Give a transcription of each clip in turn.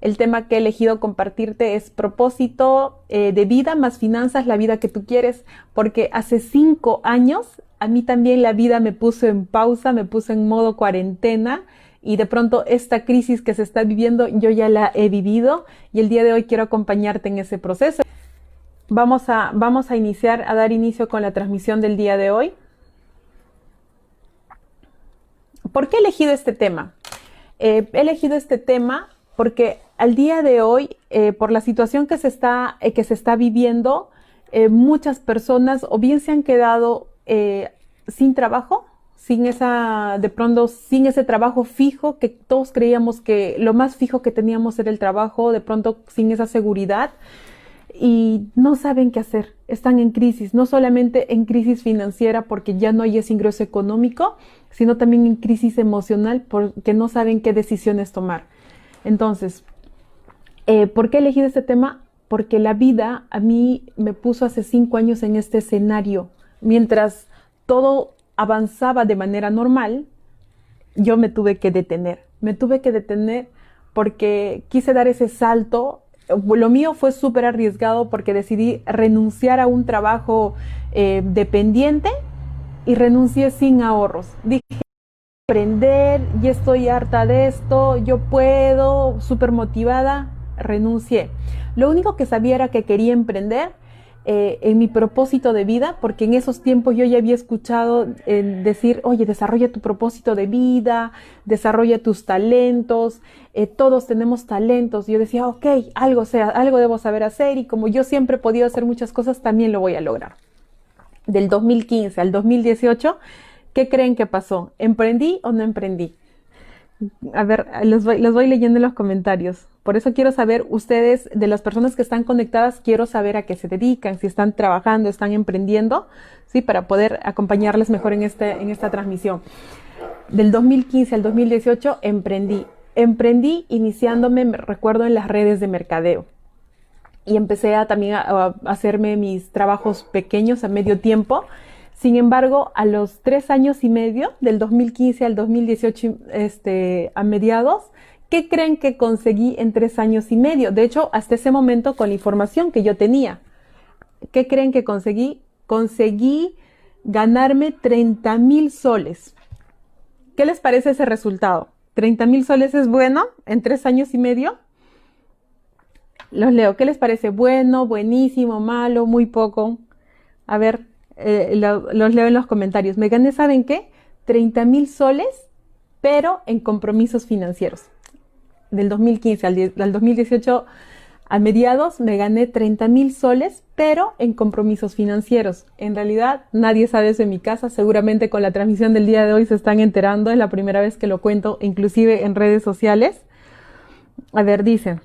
El tema que he elegido compartirte es propósito eh, de vida más finanzas, la vida que tú quieres, porque hace cinco años a mí también la vida me puso en pausa, me puso en modo cuarentena y de pronto esta crisis que se está viviendo yo ya la he vivido y el día de hoy quiero acompañarte en ese proceso. Vamos a, vamos a iniciar, a dar inicio con la transmisión del día de hoy. ¿Por qué he elegido este tema? Eh, he elegido este tema porque al día de hoy, eh, por la situación que se está, eh, que se está viviendo, muchas personas o bien se han quedado sin trabajo, sin esa, de pronto, sin ese trabajo fijo que todos creíamos que lo más fijo que teníamos era el trabajo, de pronto sin esa seguridad y no saben qué hacer. Están en crisis, no solamente en crisis financiera porque ya no hay ese ingreso económico, sino también en crisis emocional porque no saben qué decisiones tomar. Entonces, eh, ¿por qué he elegido este tema? Porque la vida a mí me puso hace cinco años en este escenario. Mientras todo avanzaba de manera normal, yo me tuve que detener. Me tuve que detener porque quise dar ese salto lo mío fue súper arriesgado porque decidí renunciar a un trabajo eh, dependiente y renuncié sin ahorros. Dije, aprender, ya estoy harta de esto, yo puedo, súper motivada, renuncié. Lo único que sabía era que quería emprender eh, en mi propósito de vida, porque en esos tiempos yo ya había escuchado eh, decir, oye, desarrolla tu propósito de vida, desarrolla tus talentos, eh, todos tenemos talentos. yo decía, ok, algo sea, algo debo saber hacer y como yo siempre he podido hacer muchas cosas, también lo voy a lograr. Del 2015 al 2018, ¿qué creen que pasó? ¿Emprendí o no emprendí? A ver, voy, los voy leyendo en los comentarios. Por eso quiero saber, ustedes, de las personas que están conectadas, quiero saber a qué se dedican, si están trabajando, están emprendiendo, ¿sí? Para poder acompañarles mejor en, este, en esta transmisión. Del 2015 al 2018 emprendí. Emprendí iniciándome, me recuerdo, en las redes de mercadeo. Y empecé a, también a hacerme mis trabajos pequeños a medio tiempo sin embargo, a los tres años y medio, del 2015 al 2018, este, a mediados, ¿qué creen que conseguí en tres años y medio? De hecho, hasta ese momento, con la información que yo tenía, ¿qué creen que conseguí? Conseguí ganarme 30 mil soles. ¿Qué les parece ese resultado? ¿30 mil soles es bueno en tres años y medio? Los leo. ¿Qué les parece? Bueno, buenísimo, malo, muy poco. A ver, eh, los leo en los comentarios. Me gané, ¿saben qué? 30 mil soles, pero en compromisos financieros. Del 2015 al, 2018, a mediados, me gané 30 mil soles, pero en compromisos financieros. En realidad, nadie sabe eso en mi casa. Seguramente con la transmisión del día de hoy se están enterando. Es la primera vez que lo cuento, inclusive en redes sociales. A ver, dicen.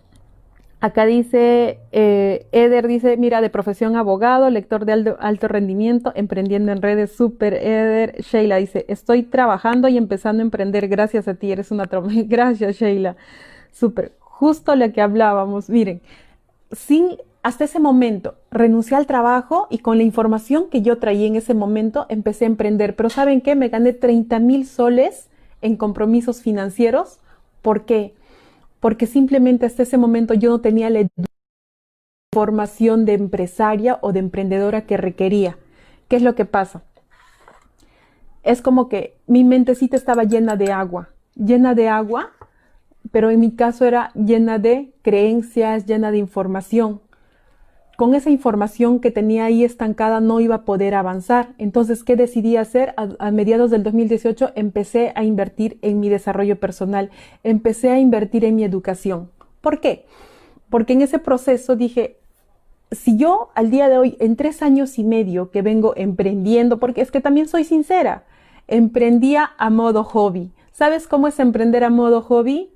Acá dice, eh, Eder dice, mira, de profesión abogado, lector de alto, rendimiento, emprendiendo en redes, super Eder. Sheila dice, estoy trabajando y empezando a emprender, gracias a ti, eres una Gracias, Sheila. Súper. Justo lo que hablábamos, miren, sin, hasta ese momento, renuncié al trabajo y con la información que yo traía en ese momento, empecé a emprender. Pero ¿saben qué? Me gané 30 mil soles en compromisos financieros. ¿Por qué? porque simplemente hasta ese momento yo no tenía la formación de empresaria o de emprendedora que requería. ¿Qué es lo que pasa? Es como que mi mentecita estaba llena de agua, llena de agua, pero en mi caso era llena de creencias, llena de información con esa información que tenía ahí estancada no iba a poder avanzar. Entonces, ¿qué decidí hacer? A, mediados del 2018 empecé a invertir en mi desarrollo personal, empecé a invertir en mi educación. ¿Por qué? Porque en ese proceso dije, si yo al día de hoy, en tres años y medio que vengo emprendiendo, porque es que también soy sincera, emprendía a modo hobby. ¿Sabes cómo es emprender a modo hobby?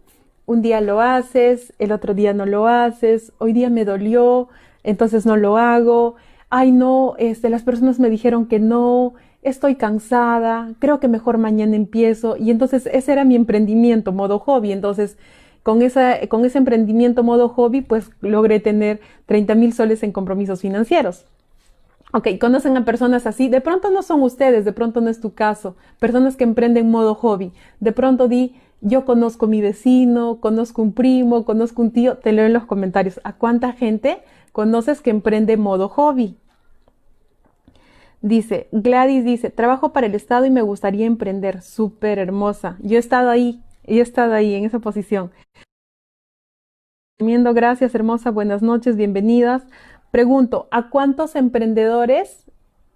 Un día lo haces, el otro día no lo haces, hoy día me dolió, entonces no lo hago, ay no, este, las personas me dijeron que no, estoy cansada, creo que mejor mañana empiezo. Y entonces ese era mi emprendimiento, modo hobby. Entonces, con, esa, con ese emprendimiento modo hobby, pues logré tener 30 mil soles en compromisos financieros. Ok, conocen a personas así, de pronto no son ustedes, de pronto no es tu caso, personas que emprenden modo hobby, de pronto di, Yo conozco a mi vecino, conozco un primo, conozco un tío, te leo en los comentarios. ¿A cuánta gente conoces que emprende modo hobby? Dice, Gladys dice, trabajo para el Estado y me gustaría emprender. Súper hermosa. Yo he estado ahí, yo he estado ahí en esa posición. Gracias, hermosa. Buenas noches, bienvenidas. Pregunto, ¿a cuántos emprendedores,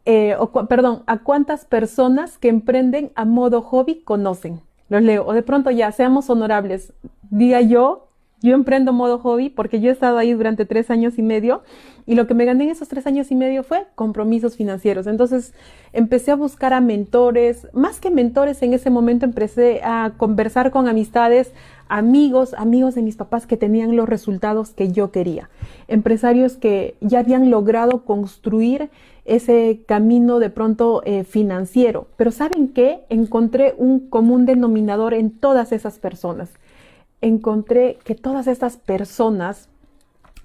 eh, o, perdón, a cuántas personas que emprenden a modo hobby conocen? Los leo. O de pronto ya, seamos honorables. Diga yo, yo emprendo modo hobby porque yo he estado ahí durante tres años y medio y lo que me gané en esos tres años y medio fue compromisos financieros. Entonces empecé a buscar a mentores, más que mentores en ese momento empecé a conversar con amistades, amigos, amigos de mis papás que tenían los resultados que yo quería. Empresarios que ya habían logrado construir ese camino de pronto eh, financiero. Pero ¿saben qué? Encontré un común denominador en todas esas personas encontré que todas estas personas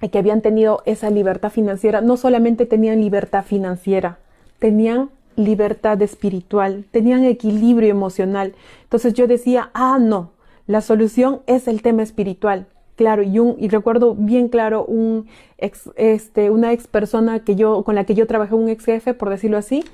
que habían tenido esa libertad financiera, no solamente tenían libertad financiera, tenían libertad espiritual, tenían equilibrio emocional. Entonces yo decía, ah, no, la solución es el tema espiritual. Claro, y, un, y recuerdo bien claro un ex, este, una ex persona que yo, con la que yo trabajé, un ex jefe, por decirlo así,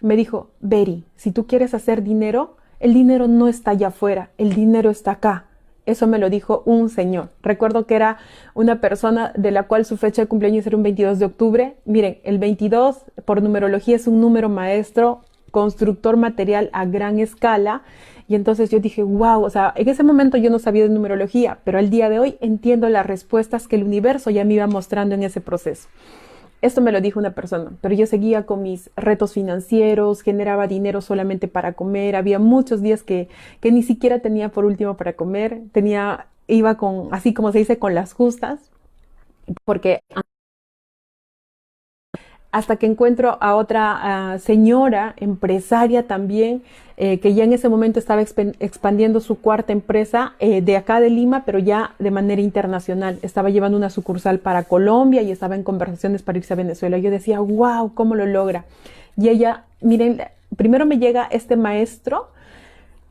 me dijo, Beri, si tú quieres hacer dinero, el dinero no está allá afuera, el dinero está acá. Eso me lo dijo un señor. Recuerdo que era una persona de la cual su fecha de cumpleaños era un 22 de octubre. Miren, el 22 por numerología es un número maestro, constructor material a gran escala. Y entonces yo dije, wow, o sea, en ese momento yo no sabía de numerología, pero al día de hoy entiendo las respuestas que el universo ya me iba mostrando en ese proceso. Esto me lo dijo una persona, pero yo seguía con mis retos financieros, generaba dinero solamente para comer, había muchos días que, que ni siquiera tenía por último para comer, tenía, iba con, así como se dice, con las justas, porque hasta que encuentro a otra señora empresaria también, eh, que ya en ese momento estaba expandiendo su cuarta empresa eh, de acá de Lima, pero ya de manera internacional. Estaba llevando una sucursal para Colombia y estaba en conversaciones para irse a Venezuela. Yo decía, wow, ¿cómo lo logra? Y ella, miren, primero me llega este maestro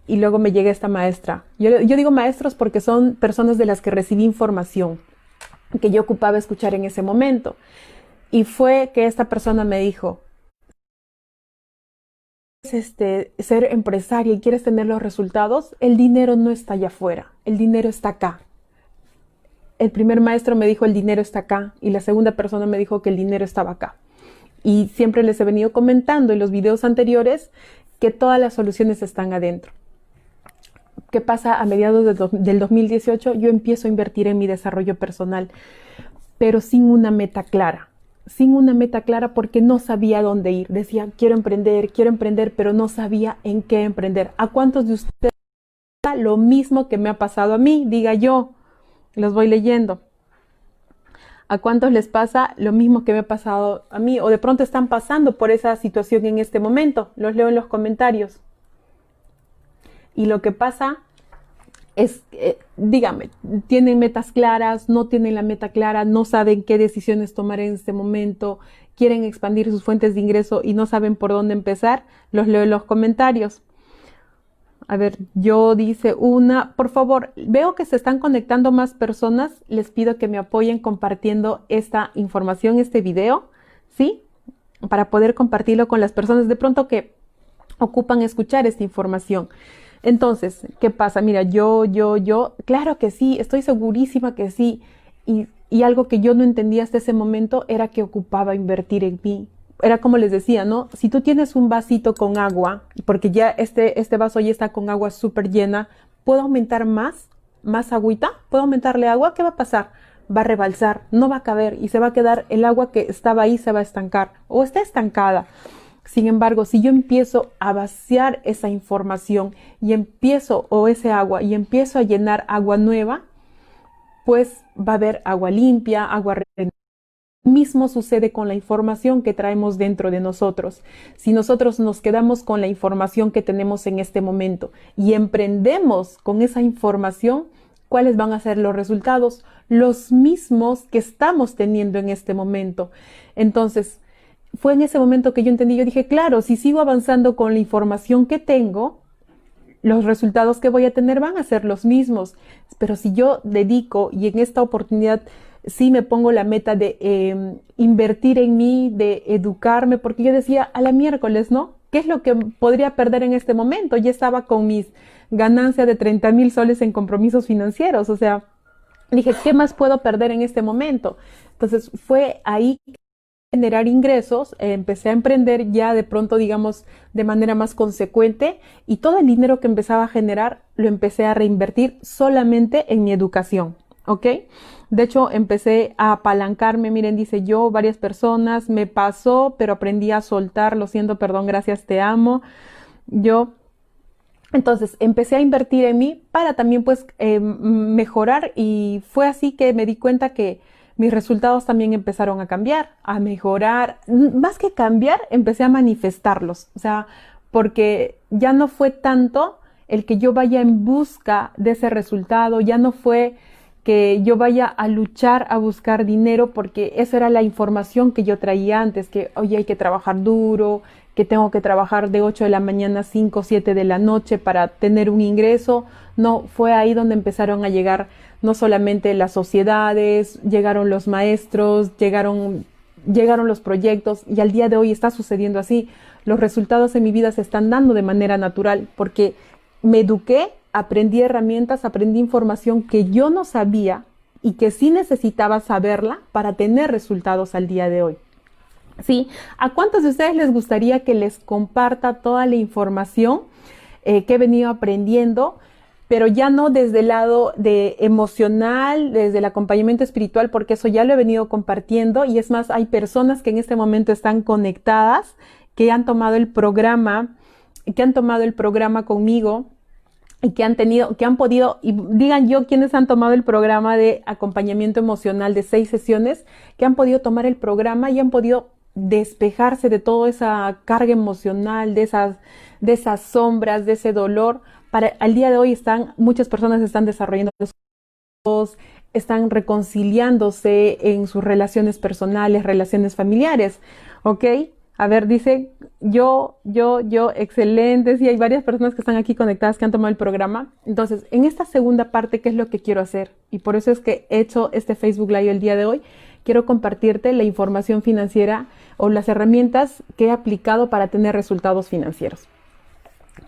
y luego me llega esta maestra. Yo digo maestros porque son personas de las que recibí información que yo ocupaba escuchar en ese momento. Y fue que esta persona me dijo, este, ser empresaria y quieres tener los resultados, el dinero no está allá afuera, el dinero está acá. El primer maestro me dijo el dinero está acá y la segunda persona me dijo que el dinero estaba acá. Y siempre les he venido comentando en los videos anteriores que todas las soluciones están adentro. ¿Qué pasa a mediados del 2018? Yo empiezo a invertir en mi desarrollo personal, pero sin una meta clara sin una meta clara porque no sabía dónde ir. Decía, quiero emprender, quiero emprender, pero no sabía en qué emprender. ¿A cuántos de ustedes lo mismo que me ha pasado a mí? Diga yo, los voy leyendo. ¿A cuántos les pasa lo mismo que me ha pasado a mí? O de pronto están pasando por esa situación en este momento. Los leo en los comentarios. Y lo que pasa es, eh, dígame, tienen metas claras, no tienen la meta clara, no saben qué decisiones tomar en este momento, quieren expandir sus fuentes de ingreso y no saben por dónde empezar, los leo en los comentarios. A ver, yo dice una, por favor, veo que se están conectando más personas, les pido que me apoyen compartiendo esta información, este video, ¿sí? Para poder compartirlo con las personas de pronto que ocupan escuchar esta información. Entonces, ¿qué pasa? Mira, yo, yo, yo, claro que sí, estoy segurísima que sí. Y, algo que yo no entendía hasta ese momento era que ocupaba invertir en mí. Era como les decía, ¿no? Si tú tienes un vasito con agua, porque ya este, este vaso ya está con agua súper llena, ¿puedo aumentar más? ¿Más agüita? ¿Puedo aumentarle agua? ¿Qué va a pasar? Va a rebalsar, no va a caber y se va a quedar el agua que estaba ahí, se va a estancar o está estancada. Sin embargo, si yo empiezo a vaciar esa información y empiezo, o ese agua, y empiezo a llenar agua nueva, pues va a haber agua limpia, agua mismo sucede con la información que traemos dentro de nosotros. Si nosotros nos quedamos con la información que tenemos en este momento y emprendemos con esa información, ¿cuáles van a ser los resultados? Los mismos que estamos teniendo en este momento. Entonces, fue en ese momento que yo entendí, yo dije, claro, si sigo avanzando con la información que tengo, los resultados que voy a tener van a ser los mismos. Pero si yo dedico y en esta oportunidad sí me pongo la meta de em, invertir en mí, de educarme, porque yo decía a la miércoles, ¿no? ¿Qué es lo que podría perder en este momento? Ya estaba con mis ganancias de 30 mil soles en compromisos financieros, o sea, dije, ¿qué más puedo perder en este momento? Entonces fue ahí generar ingresos, empecé a emprender ya de pronto, digamos, de manera más consecuente y todo el dinero que empezaba a generar lo empecé a reinvertir solamente en mi educación, ¿ok? De hecho, empecé a apalancarme, miren, dice yo, varias personas, me pasó, pero aprendí a soltar, lo siento, perdón, gracias, te amo. Yo entonces empecé a invertir en mí para también pues eh, mejorar y fue así que me di cuenta que mis resultados también empezaron a cambiar, a mejorar, más que cambiar, empecé a manifestarlos, o sea, porque ya no fue tanto el que yo vaya en busca de ese resultado, ya no fue que yo vaya a luchar a buscar dinero porque esa era la información que yo traía antes, que oye hay que trabajar duro, que tengo que trabajar de 8 de la mañana a 5 o 7 de la noche para tener un ingreso. No, fue ahí donde empezaron a llegar no solamente las sociedades, llegaron los maestros, llegaron, llegaron los proyectos y al día de hoy está sucediendo así. Los resultados en mi vida se están dando de manera natural porque me eduqué, aprendí herramientas, aprendí información que yo no sabía y que sí necesitaba saberla para tener resultados al día de hoy. ¿Sí? ¿A cuántos de ustedes les gustaría que les comparta toda la información eh, que he venido aprendiendo? pero ya no desde el lado de emocional, desde el acompañamiento espiritual, porque eso ya lo he venido compartiendo y es más, hay personas que en este momento están conectadas, que han tomado el programa, que han tomado el programa conmigo y que han tenido, que han podido, y digan yo quienes han tomado el programa de acompañamiento emocional de seis sesiones, que han podido tomar el programa y han podido despejarse de toda esa carga emocional, de esas, de esas sombras, de ese dolor, para al día de hoy están, muchas personas están desarrollando están reconciliándose en sus relaciones personales, relaciones familiares, ¿ok? A ver, dice yo, yo, yo, excelente. Sí, hay varias personas que están aquí conectadas que han tomado el programa. Entonces, en esta segunda parte, ¿qué es lo que quiero hacer? Y por eso es que he hecho este Facebook Live el día de hoy. Quiero compartirte la información financiera o las herramientas que he aplicado para tener resultados financieros.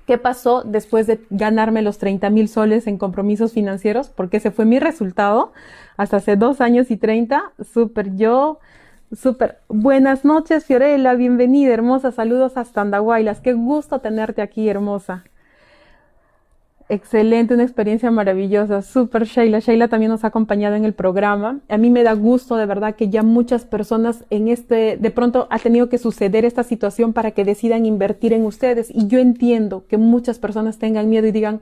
¿Qué pasó después de ganarme los 30 mil soles en compromisos financieros? Porque ese fue mi resultado hasta hace dos años y 30. Súper yo, súper. Buenas noches, Fiorella, bienvenida, hermosa. Saludos hasta Andahuaylas. Qué gusto tenerte aquí, hermosa. Excelente, una experiencia maravillosa. Súper, Sheila. Sheila también nos ha acompañado en el programa. A mí me da gusto de verdad que ya muchas personas en este, de pronto ha tenido que suceder esta situación para que decidan invertir en ustedes. Y yo entiendo que muchas personas tengan miedo y digan,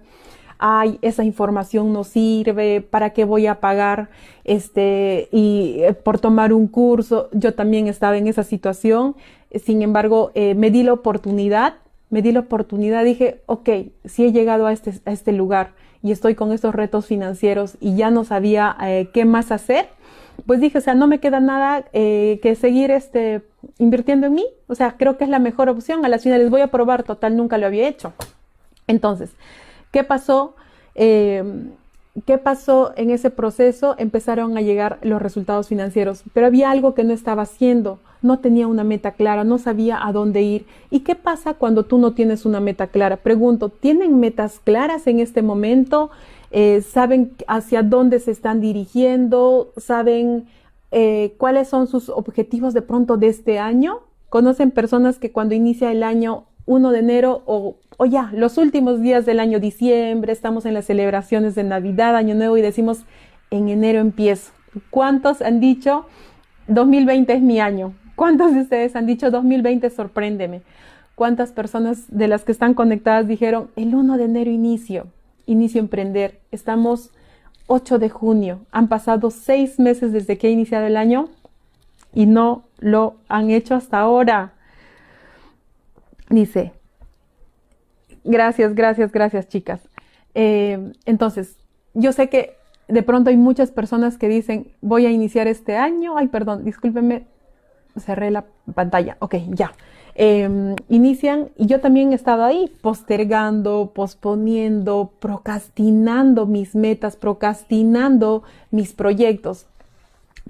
ay, esa información no sirve, ¿para qué voy a pagar este y eh, por tomar un curso? Yo también estaba en esa situación. Sin embargo, eh, me di la oportunidad me di la oportunidad, dije, ok, si he llegado a este, a este lugar y estoy con estos retos financieros y ya no sabía eh, qué más hacer, pues dije, o sea, no me queda nada eh, que seguir este, invirtiendo en mí. O sea, creo que es la mejor opción. A las finales voy a probar, total, nunca lo había hecho. Entonces, ¿qué pasó? Eh, ¿Qué pasó en ese proceso? Empezaron a llegar los resultados financieros, pero había algo que no estaba haciendo, no tenía una meta clara, no sabía a dónde ir. ¿Y qué pasa cuando tú no tienes una meta clara? Pregunto, ¿tienen metas claras en este momento? Eh, ¿Saben hacia dónde se están dirigiendo? ¿Saben eh, cuáles son sus objetivos de pronto de este año? ¿Conocen personas que cuando inicia el año 1 de enero o o ya, los últimos días del año diciembre, estamos en las celebraciones de Navidad, Año Nuevo y decimos, en enero empiezo. ¿Cuántos han dicho, 2020 es mi año? ¿Cuántos de ustedes han dicho, 2020 sorpréndeme? ¿Cuántas personas de las que están conectadas dijeron, el 1 de enero inicio, inicio emprender? Estamos 8 de junio, han pasado seis meses desde que ha iniciado el año y no lo han hecho hasta ahora. Dice, Gracias, gracias, gracias, chicas. Eh, entonces, yo sé que de pronto hay muchas personas que dicen, voy a iniciar este año. Ay, perdón, discúlpenme, cerré la pantalla. Ok, ya. em, inician, y yo también he estado ahí, postergando, posponiendo, procrastinando mis metas, procrastinando mis proyectos.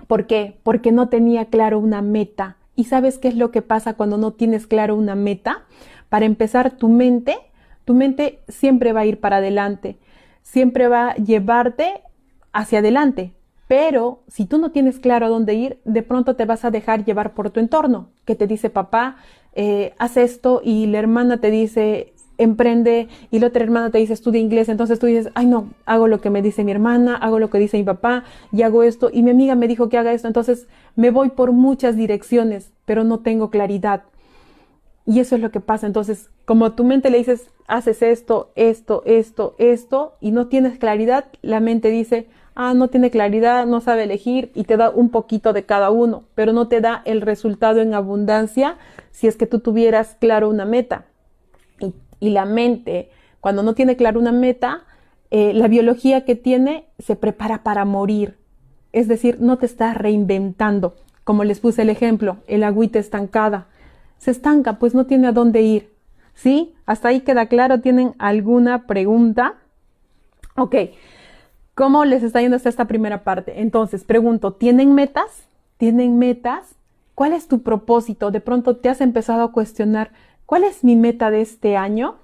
¿Por qué? Porque no tenía claro una meta. ¿Y sabes qué es lo que pasa cuando no tienes claro una meta? Para empezar, tu mente, tu mente siempre va a ir para adelante, siempre va a llevarte hacia adelante. Pero si tú no tienes claro a dónde ir, de pronto te vas a dejar llevar por tu entorno, que te dice papá, eh, haz esto y la hermana te dice, emprende y la otra hermana te dice estudia inglés, entonces tú dices, ay no, hago lo que me dice mi hermana, hago lo que dice mi papá y hago esto y mi amiga me dijo que haga esto, entonces me voy por muchas direcciones, pero no tengo claridad. Y eso es lo que pasa, entonces como tu mente le dices, haces esto, esto, esto, esto y no tienes claridad, la mente dice, ah, no tiene claridad, no sabe elegir y te da un poquito de cada uno, pero no te da el resultado en abundancia si es que tú tuvieras claro una meta y la mente, cuando no tiene claro una meta, eh, la biología que tiene se prepara para morir. Es decir, no te estás reinventando. Como les puse el ejemplo, el agüita estancada. Se estanca, pues no tiene a dónde ir. ¿Sí? Hasta ahí queda claro. ¿Tienen alguna pregunta? Ok. ¿Cómo les está yendo hasta esta primera parte? Entonces, pregunto, ¿tienen metas? ¿Tienen metas? ¿Cuál es tu propósito? De pronto te has empezado a cuestionar, ¿Cuál es mi meta de este año?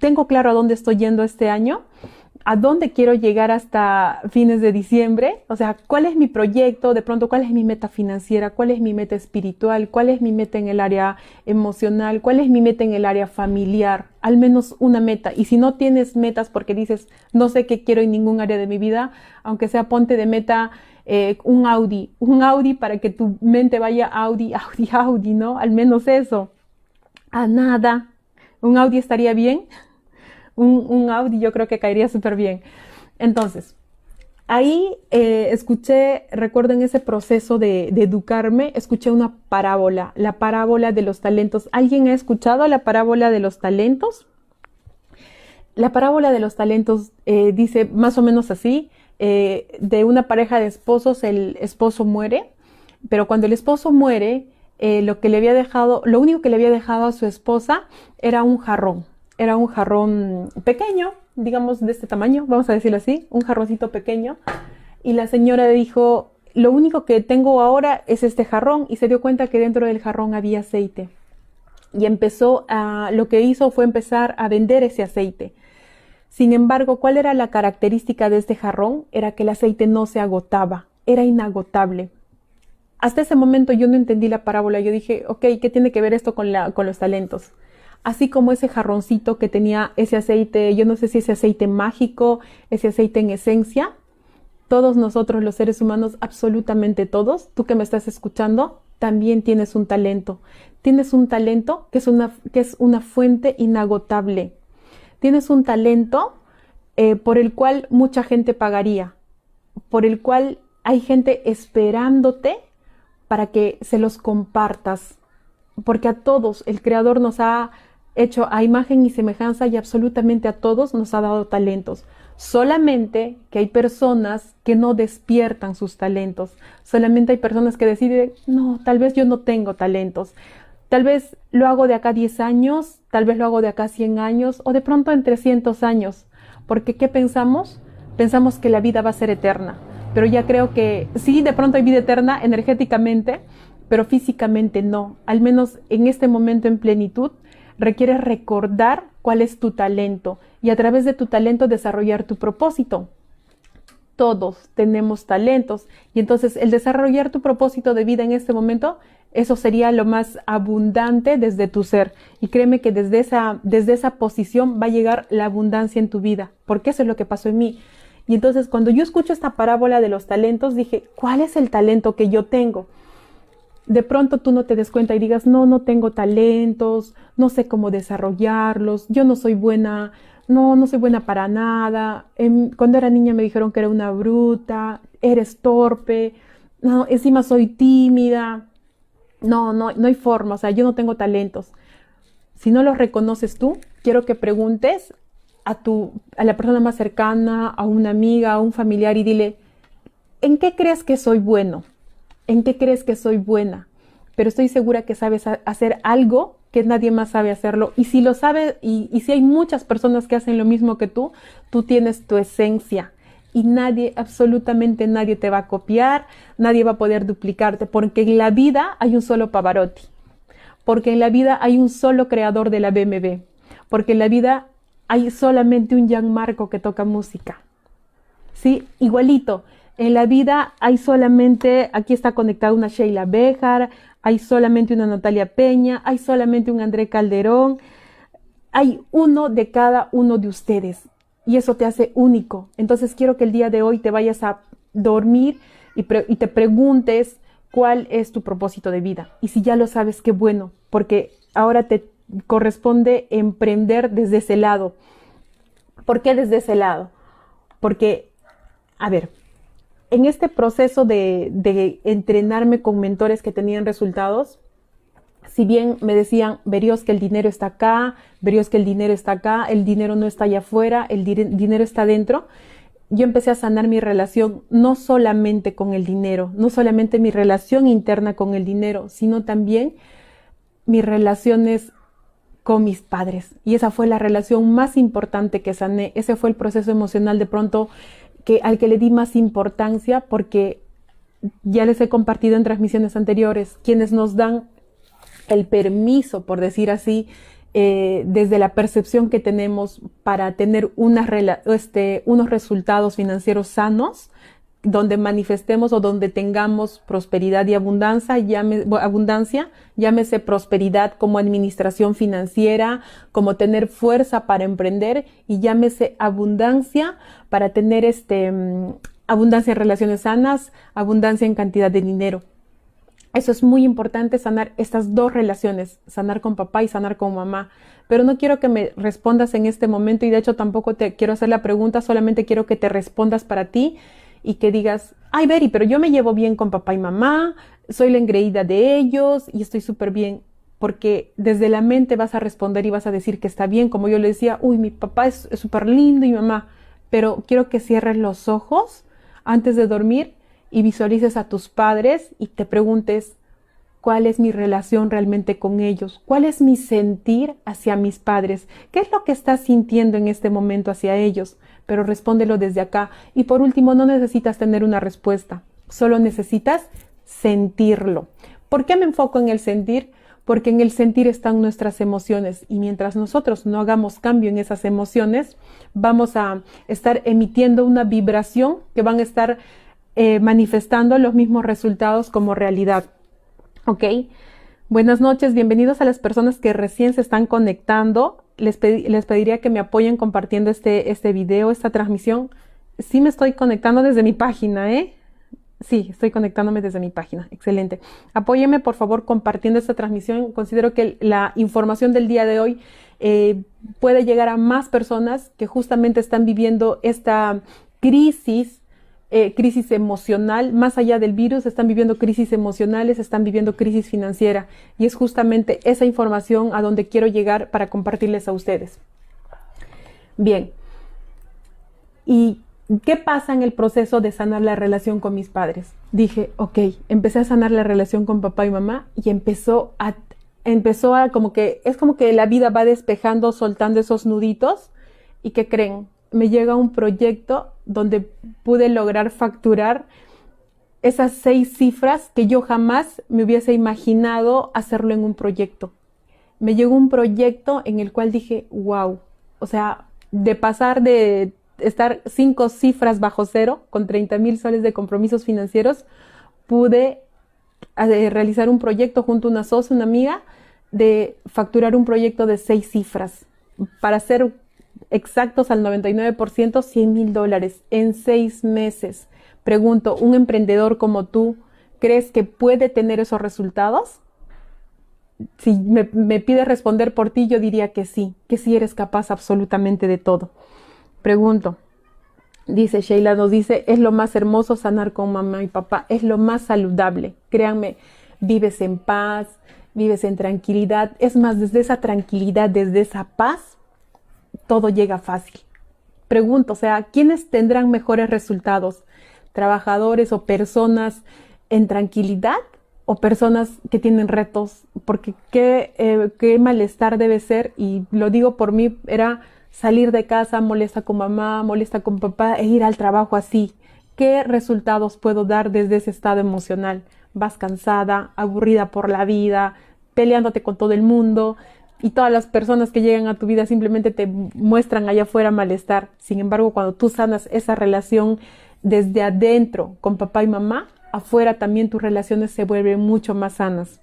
¿Tengo claro a dónde estoy yendo este año? ¿A dónde quiero llegar hasta fines de diciembre? O sea, ¿cuál es mi proyecto? De pronto, ¿cuál es mi meta financiera? ¿Cuál es mi meta espiritual? ¿Cuál es mi meta en el área emocional? ¿Cuál es mi meta en el área familiar? Al menos una meta. Y si no tienes metas porque dices, no sé qué quiero en ningún área de mi vida, aunque sea ponte de meta eh, un Audi, un Audi para que tu mente vaya Audi, Audi, Audi, ¿no? Al menos eso a nada. ¿Un Audi estaría bien? Un, Audi yo creo que caería súper bien. Entonces, ahí eh, escuché, recuerdo en ese proceso de, de, educarme, escuché una parábola, la parábola de los talentos. ¿Alguien ha escuchado la parábola de los talentos? La parábola de los talentos eh, dice más o menos así, eh, de una pareja de esposos, el esposo muere, pero cuando el esposo muere, eh, lo que le había dejado, lo único que le había dejado a su esposa era un jarrón. Era un jarrón pequeño, digamos de este tamaño, vamos a decirlo así, un jarroncito pequeño. Y la señora dijo, lo único que tengo ahora es este jarrón y se dio cuenta que dentro del jarrón había aceite. Y empezó a, lo que hizo fue empezar a vender ese aceite. Sin embargo, ¿cuál era la característica de este jarrón? Era que el aceite no se agotaba, era inagotable hasta ese momento yo no entendí la parábola. Yo dije, ok, ¿qué tiene que ver esto con, la, con los talentos? Así como ese jarroncito que tenía ese aceite, yo no sé si ese aceite mágico, ese aceite en esencia, todos nosotros los seres humanos, absolutamente todos, tú que me estás escuchando, también tienes un talento. Tienes un talento que es una, que es una fuente inagotable. Tienes un talento eh, por el cual mucha gente pagaría, por el cual hay gente esperándote para que se los compartas, porque a todos el Creador nos ha hecho a imagen y semejanza y absolutamente a todos nos ha dado talentos. Solamente que hay personas que no despiertan sus talentos. Solamente hay personas que deciden, no, tal vez yo no tengo talentos. Tal vez lo hago de acá 10 años, tal vez lo hago de acá 100 años o de pronto en 300 años. Porque ¿qué pensamos? Pensamos que la vida va a ser eterna pero ya creo que sí, de pronto hay vida eterna energéticamente, pero físicamente no. Al menos en este momento en plenitud, requieres recordar cuál es tu talento y a través de tu talento desarrollar tu propósito. Todos tenemos talentos y entonces el desarrollar tu propósito de vida en este momento, eso sería lo más abundante desde tu ser. Y créeme que desde esa, desde esa posición va a llegar la abundancia en tu vida, porque eso es lo que pasó en mí. Y entonces cuando yo escucho esta parábola de los talentos, dije, ¿cuál es el talento que yo tengo? De pronto tú no te des cuenta y digas, no, no tengo talentos, no sé cómo desarrollarlos, yo no soy buena, no, no soy buena para nada. cuando era niña me dijeron que era una bruta, eres torpe, no, encima soy tímida. No, no, no hay forma, o sea, yo no tengo talentos. Si no los reconoces tú, quiero que preguntes a, tu, a la persona más cercana, a una amiga, a un familiar y dile, ¿en qué crees que soy bueno? ¿En qué crees que soy buena? Pero estoy segura que sabes hacer algo que nadie más sabe hacerlo. Y si lo sabe, y, y si hay muchas personas que hacen lo mismo que tú, tú tienes tu esencia y nadie, absolutamente nadie te va a copiar, nadie va a poder duplicarte, porque en la vida hay un solo Pavarotti, porque en la vida hay un solo creador de la BMW, porque en la vida hay solamente un Gianmarco que toca música. ¿Sí? Igualito. En la vida hay solamente, aquí está conectada una Sheila Bejar, hay solamente una Natalia Peña, hay solamente un André Calderón, hay uno de cada uno de ustedes y eso te hace único. Entonces quiero que el día de hoy te vayas a dormir y, te preguntes cuál es tu propósito de vida. Y si ya lo sabes, qué bueno, porque ahora te corresponde emprender desde ese lado. ¿Por qué desde ese lado? Porque, a ver, en este proceso de, entrenarme con mentores que tenían resultados, si bien me decían, veríos que el dinero está acá, veríos que el dinero está acá, el dinero no está allá afuera, el dinero está dentro, yo empecé a sanar mi relación no solamente con el dinero, no solamente mi relación interna con el dinero, sino también mis relaciones con mis padres. Y esa fue la relación más importante que sané. Ese fue el proceso emocional de pronto que, al que le di más importancia porque ya les he compartido en transmisiones anteriores, quienes nos dan el permiso, por decir así, eh, desde la percepción que tenemos para tener este, unos resultados financieros sanos, donde manifestemos o donde tengamos prosperidad y abundancia, abundancia, llámese prosperidad como administración financiera, como tener fuerza para emprender y llámese abundancia para tener este, mm, abundancia en relaciones sanas, abundancia en cantidad de dinero. Eso es muy importante, sanar estas dos relaciones, sanar con papá y sanar con mamá. Pero no quiero que me respondas en este momento y de hecho tampoco te quiero hacer la pregunta, solamente quiero que te respondas para ti y que digas, ay, Beri, pero yo me llevo bien con papá y mamá, soy la engreída de ellos y estoy súper bien. Porque desde la mente vas a responder y vas a decir que está bien, como yo le decía, uy, mi papá es súper lindo y mamá, pero quiero que cierres los ojos antes de dormir y visualices a tus padres y te preguntes cuál es mi relación realmente con ellos, cuál es mi sentir hacia mis padres, qué es lo que estás sintiendo en este momento hacia ellos, pero respóndelo desde acá. Y por último, no necesitas tener una respuesta, solo necesitas sentirlo. ¿Por qué me enfoco en el sentir? Porque en el sentir están nuestras emociones y mientras nosotros no hagamos cambio en esas emociones, vamos a estar emitiendo una vibración que van a estar eh, manifestando los mismos resultados como realidad. ¿Ok? Buenas noches, bienvenidos a las personas que recién se están conectando. Les, les pediría que me apoyen compartiendo este, este video, esta transmisión. Sí me estoy conectando desde mi página, ¿eh? Sí, estoy conectándome desde mi página. Excelente. Apóyeme, por favor, compartiendo esta transmisión. Considero que la información del día de hoy eh, puede llegar a más personas que justamente están viviendo esta crisis eh, crisis emocional, más allá del virus, están viviendo crisis emocionales, están viviendo crisis financiera. Y es justamente esa información a donde quiero llegar para compartirles a ustedes. Bien. ¿Y qué pasa en el proceso de sanar la relación con mis padres? Dije, ok, empecé a sanar la relación con papá y mamá y empezó a, empezó a como que, es como que la vida va despejando, soltando esos nuditos. ¿Y qué creen? Me llega un proyecto donde pude lograr facturar esas seis cifras que yo jamás me hubiese imaginado hacerlo en un proyecto. Me llegó un proyecto en el cual dije, wow, o sea, de pasar de estar cinco cifras bajo cero con 30 mil soles de compromisos financieros, pude eh, realizar un proyecto junto a una socia, una amiga, de facturar un proyecto de seis cifras. Para hacer exactos al 99%, 100 mil dólares en seis meses. Pregunto, ¿un emprendedor como tú crees que puede tener esos resultados? Si me, me pides responder por ti, yo diría que sí, que sí eres capaz absolutamente de todo. Pregunto, dice Sheila, nos dice, es lo más hermoso sanar con mamá y papá, es lo más saludable. Créanme, vives en paz, vives en tranquilidad. Es más, desde esa tranquilidad, desde esa paz, todo llega fácil. Pregunto, o sea, ¿quiénes tendrán mejores resultados? ¿Trabajadores o personas en tranquilidad o personas que tienen retos, porque qué, eh, qué malestar debe ser, y lo digo por mí, era salir de casa molesta con mamá, molesta con papá e ir al trabajo así. ¿Qué resultados puedo dar desde ese estado emocional? Vas cansada, aburrida por la vida, peleándote con todo el mundo y todas las personas que llegan a tu vida simplemente te muestran allá afuera malestar. Sin embargo, cuando tú sanas esa relación desde adentro con papá y mamá, afuera también tus relaciones se vuelven mucho más sanas.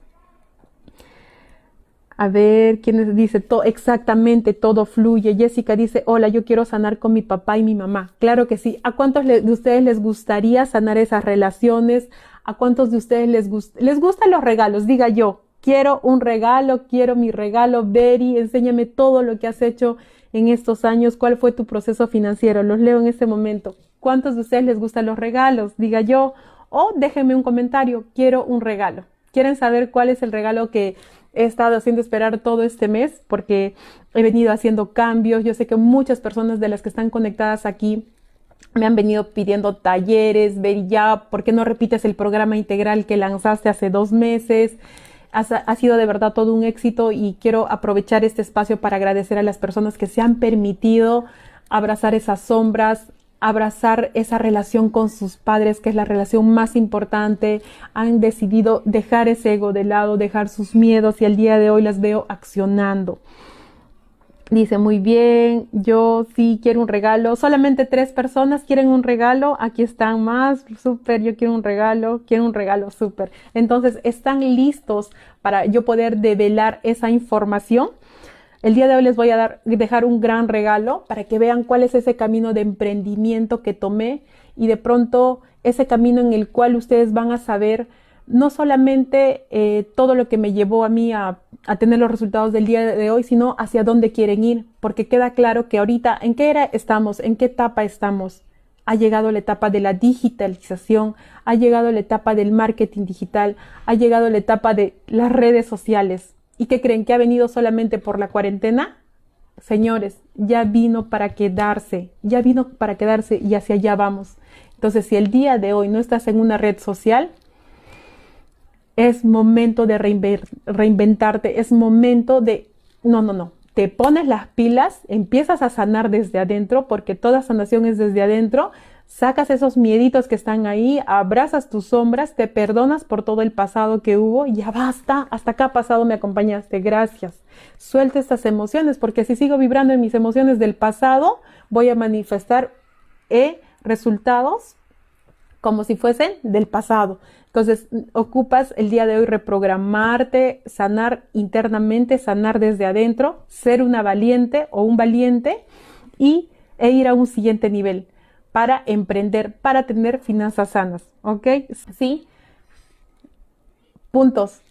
A ver, ¿quién dice? Todo, exactamente, todo fluye. Jessica dice, hola, yo quiero sanar con mi papá y mi mamá. Claro que sí. ¿A cuántos de ustedes les gustaría sanar esas relaciones? ¿A cuántos de ustedes les, les gustan los regalos? Diga yo, quiero un regalo, quiero mi regalo. Beri, enséñame todo lo que has hecho en estos años. ¿Cuál fue tu proceso financiero? Los leo en este momento. ¿Cuántos de ustedes les gustan los regalos? Diga yo. O déjenme un comentario, quiero un regalo. ¿Quieren saber cuál es el regalo que he estado haciendo esperar todo este mes? Porque he venido haciendo cambios. Yo sé que muchas personas de las que están conectadas aquí me han venido pidiendo talleres, ver ya, ¿por qué no repites el programa integral que lanzaste hace dos meses? Ha sido de verdad todo un éxito y quiero aprovechar este espacio para agradecer a las personas que se han permitido abrazar esas sombras, abrazar esa relación con sus padres, que es la relación más importante, han decidido dejar ese ego de lado, dejar sus miedos y el día de hoy las veo accionando. Dice, muy bien, yo sí quiero un regalo. Solamente tres personas quieren un regalo. Aquí están más, súper, yo quiero un regalo, quiero un regalo, súper. Entonces, ¿están listos para yo poder develar esa información? El día de hoy les voy a dar, dejar un gran regalo para que vean cuál es ese camino de emprendimiento que tomé y de pronto ese camino en el cual ustedes van a saber no solamente eh, todo lo que me llevó a mí a, a, tener los resultados del día de hoy, sino hacia dónde quieren ir, porque queda claro que ahorita en qué era estamos, en qué etapa estamos. Ha llegado la etapa de la digitalización, ha llegado la etapa del marketing digital, ha llegado la etapa de las redes sociales. ¿Y qué creen que ha venido solamente por la cuarentena? Señores, ya vino para quedarse, ya vino para quedarse y hacia allá vamos. Entonces, si el día de hoy no estás en una red social, es momento de reinventarte, es momento de, no, no, no, te pones las pilas, empiezas a sanar desde adentro, porque toda sanación es desde adentro, sacas esos mieditos que están ahí, abrazas tus sombras, te perdonas por todo el pasado que hubo, ya basta, hasta acá pasado me acompañaste, gracias. Suelta estas emociones, porque si sigo vibrando en mis emociones del pasado, voy a manifestar eh, resultados como si fuesen del pasado. Entonces, ocupas el día de hoy reprogramarte, sanar internamente, sanar desde adentro, ser una valiente o un valiente y, e ir a un siguiente nivel para emprender, para tener finanzas sanas. ¿Ok? Sí. Puntos.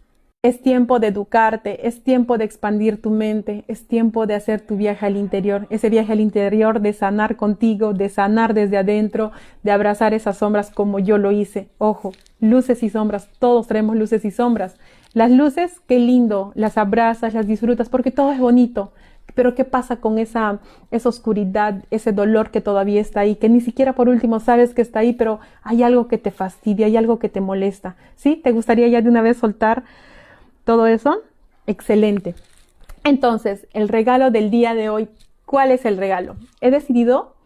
Es tiempo de educarte, es tiempo de expandir tu mente, es tiempo de hacer tu viaje al interior, ese viaje al interior de sanar contigo, de sanar desde adentro, de abrazar esas sombras como yo lo hice. Ojo, luces y sombras, todos traemos luces y sombras. Las luces, qué lindo, las abrazas, las disfrutas, porque todo es bonito, pero ¿qué pasa con esa, esa oscuridad, ese dolor que todavía está ahí, que ni siquiera por último sabes que está ahí, pero hay algo que te fastidia, hay algo que te molesta? ¿Sí? ¿Te gustaría ya de una vez soltar todo eso? Excelente. Entonces, el regalo del día de hoy, ¿cuál es el regalo? He decidido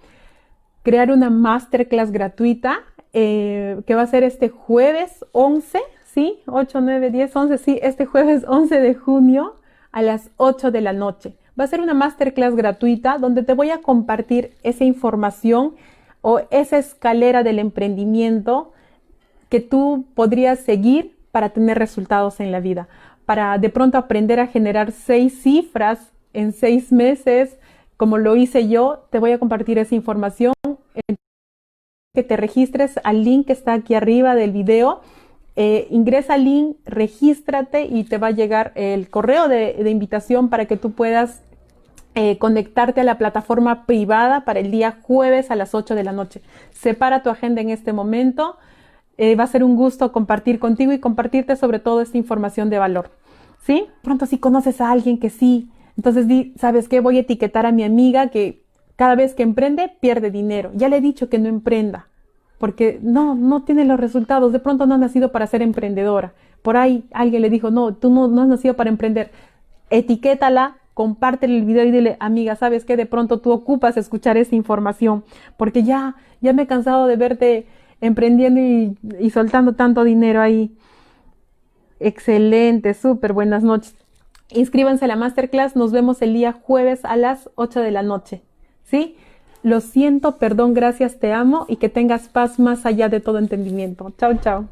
crear una masterclass gratuita eh, que va a ser este jueves 11, ¿sí? 8, 9, 10, 11, sí, este jueves 11 de junio a las 8 de la noche. Va a ser una masterclass gratuita donde te voy a compartir esa información o esa escalera del emprendimiento que tú podrías seguir para tener resultados en la vida, para de pronto aprender a generar seis cifras en seis meses, como lo hice yo, te voy a compartir esa información. Que te registres al link que está aquí arriba del video eh, ingresa al link, regístrate y te va a llegar el correo de, invitación para que tú puedas eh, conectarte a la plataforma privada para el día jueves a las 8 de la noche. Separa tu agenda en este momento. Eh, va a ser un gusto compartir contigo y compartirte sobre todo esta información de valor. ¿Sí? Pronto si conoces a alguien que sí, entonces di, ¿sabes qué? Voy a etiquetar a mi amiga que cada vez que emprende pierde dinero. Ya le he dicho que no emprenda porque no, no tiene los resultados, de pronto no ha nacido para ser emprendedora. Por ahí alguien le dijo, no, tú no, no has nacido para emprender. Etiquétala, compártele el video y dile, amiga, ¿sabes qué? De pronto tú ocupas escuchar esa información, porque ya, ya me he cansado de verte emprendiendo y, y soltando tanto dinero ahí. Excelente, súper buenas noches. Inscríbanse a la masterclass, nos vemos el día jueves a las 8 de la noche. ¿Sí? Lo siento, perdón, gracias, te amo y que tengas paz más allá de todo entendimiento. Chao, chao.